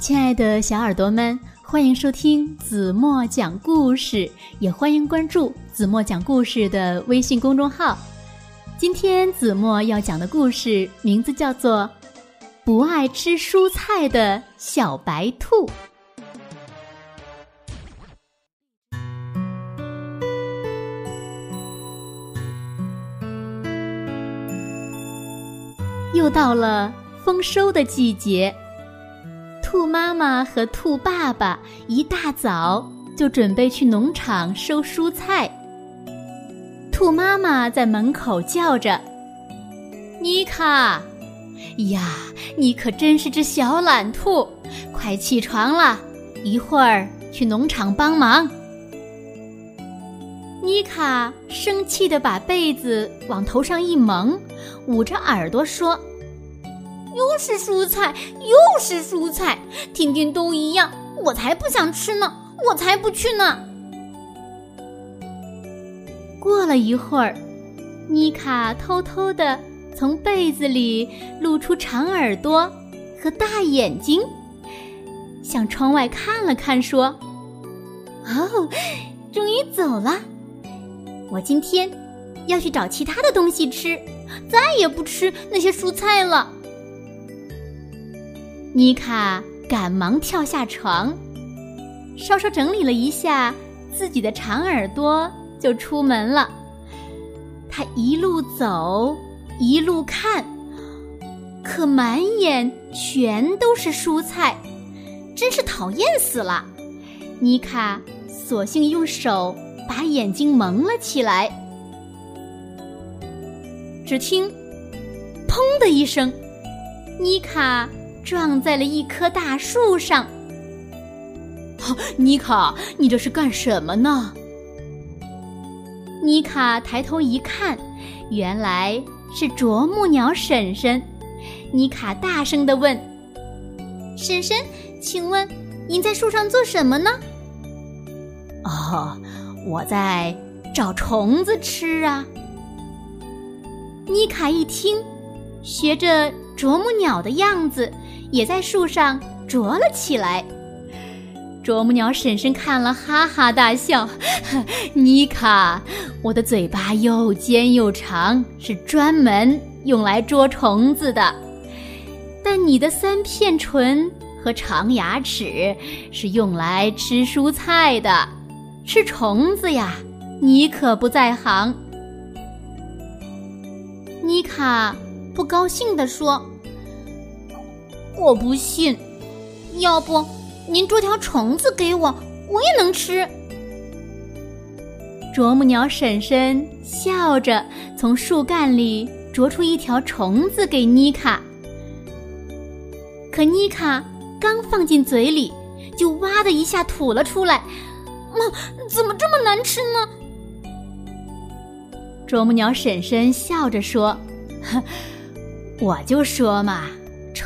亲爱的小耳朵们，欢迎收听子墨讲故事，也欢迎关注子墨讲故事的微信公众号。今天子墨要讲的故事名字叫做《不爱吃蔬菜的小白兔》。又到了丰收的季节。兔妈妈和兔爸爸一大早就准备去农场收蔬菜。兔妈妈在门口叫着：“妮卡，呀，你可真是只小懒兔，快起床了，一会儿去农场帮忙。”妮卡生气的把被子往头上一蒙，捂着耳朵说。又是蔬菜，又是蔬菜，天天都一样，我才不想吃呢，我才不去呢。过了一会儿，妮卡偷偷的从被子里露出长耳朵和大眼睛，向窗外看了看，说：“哦，终于走了，我今天要去找其他的东西吃，再也不吃那些蔬菜了。”妮卡赶忙跳下床，稍稍整理了一下自己的长耳朵，就出门了。她一路走，一路看，可满眼全都是蔬菜，真是讨厌死了。妮卡索性用手把眼睛蒙了起来。只听“砰”的一声，妮卡。撞在了一棵大树上。妮卡，你这是干什么呢？妮卡抬头一看，原来是啄木鸟婶婶。妮卡大声的问：“婶婶，请问您在树上做什么呢？”“哦，我在找虫子吃啊。”妮卡一听，学着啄木鸟的样子。也在树上啄了起来。啄木鸟婶婶看了，哈哈大笑：“ 妮卡，我的嘴巴又尖又长，是专门用来捉虫子的；但你的三片唇和长牙齿是用来吃蔬菜的。吃虫子呀，你可不在行。”妮卡不高兴地说。我不信，要不您捉条虫子给我，我也能吃。啄木鸟婶婶笑着从树干里啄出一条虫子给妮卡，可妮卡刚放进嘴里，就哇的一下吐了出来。妈，怎么这么难吃呢？啄木鸟婶婶笑着说：“ 我就说嘛。”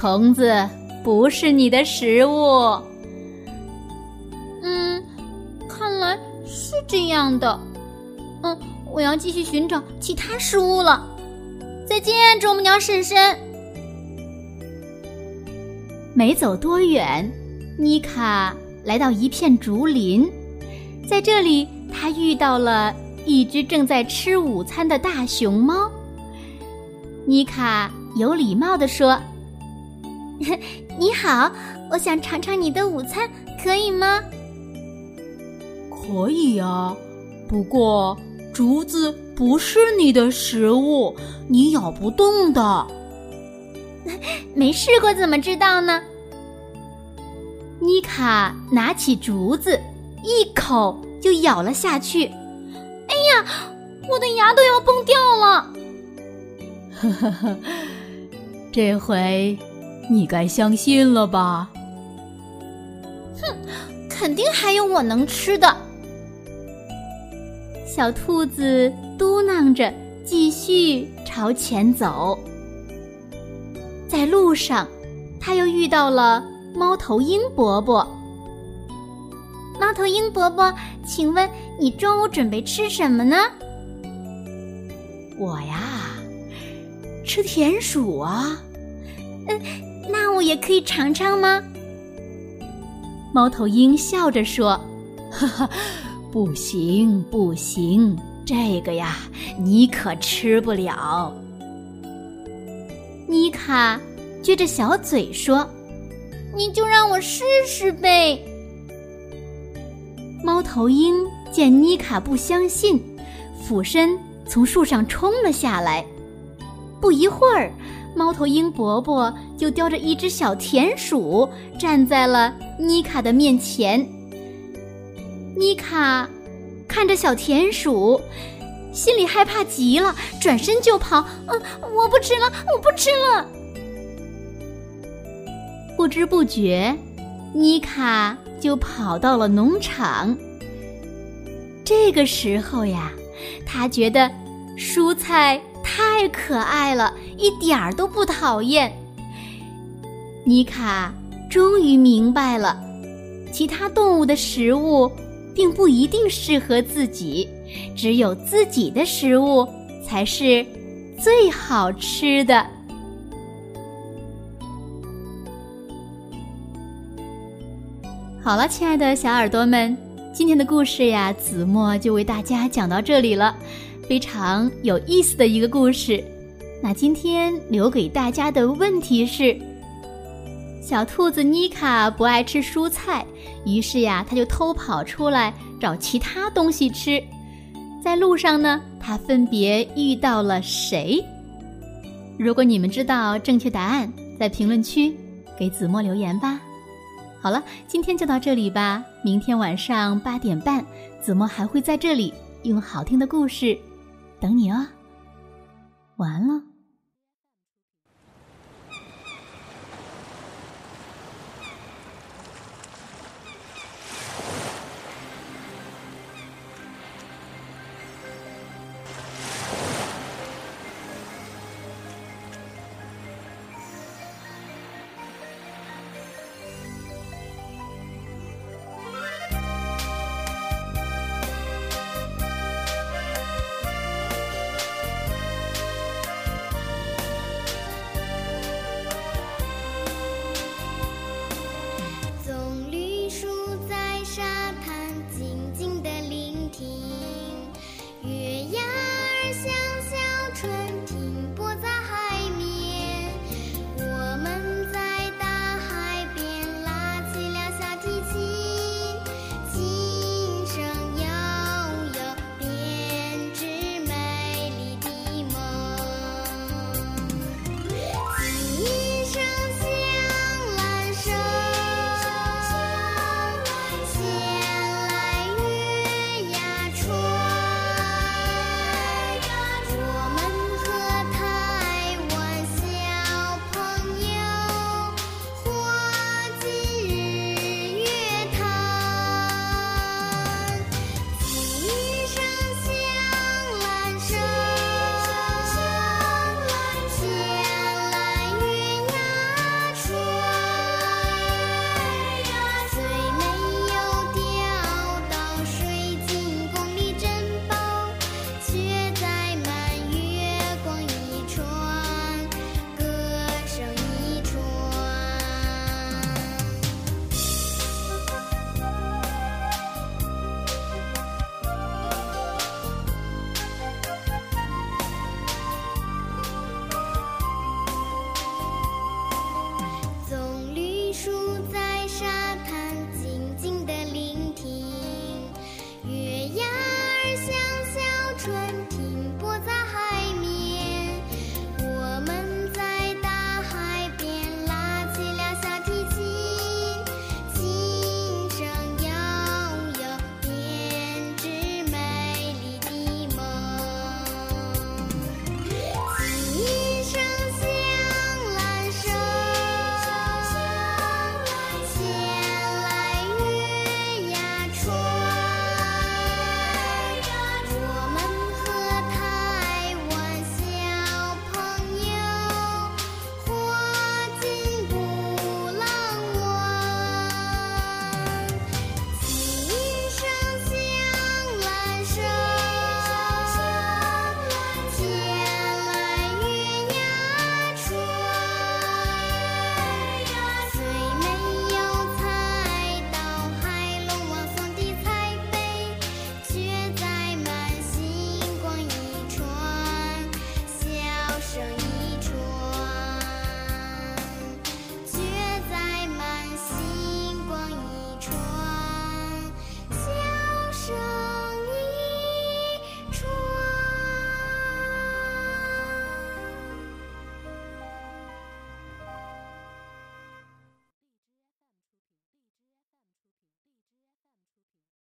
虫子不是你的食物。嗯，看来是这样的。嗯，我要继续寻找其他食物了。再见，啄木鸟婶婶。没走多远，妮卡来到一片竹林，在这里，她遇到了一只正在吃午餐的大熊猫。妮卡有礼貌地说。你好，我想尝尝你的午餐，可以吗？可以呀，不过竹子不是你的食物，你咬不动的。没试过怎么知道呢？妮卡拿起竹子，一口就咬了下去。哎呀，我的牙都要崩掉了！呵呵呵，这回。你该相信了吧？哼，肯定还有我能吃的。小兔子嘟囔着，继续朝前走。在路上，它又遇到了猫头鹰伯伯。猫头鹰伯伯，请问你中午准备吃什么呢？我呀，吃田鼠啊。嗯。那我也可以尝尝吗？猫头鹰笑着说：“哈哈，不行不行，这个呀，你可吃不了。”妮卡撅着小嘴说：“你就让我试试呗。”猫头鹰见妮卡不相信，俯身从树上冲了下来。不一会儿，猫头鹰伯伯就叼着一只小田鼠站在了妮卡的面前。妮卡看着小田鼠，心里害怕极了，转身就跑。嗯，我不吃了，我不吃了。不知不觉，妮卡就跑到了农场。这个时候呀，他觉得蔬菜太可爱了，一点儿都不讨厌。妮卡终于明白了，其他动物的食物并不一定适合自己，只有自己的食物才是最好吃的。好了，亲爱的小耳朵们，今天的故事呀，子墨就为大家讲到这里了，非常有意思的一个故事。那今天留给大家的问题是：小兔子妮卡不爱吃蔬菜，于是呀，它就偷跑出来找其他东西吃。在路上呢，它分别遇到了谁？如果你们知道正确答案，在评论区给子墨留言吧。好了，今天就到这里吧。明天晚上八点半，子墨还会在这里用好听的故事等你哦。晚安了。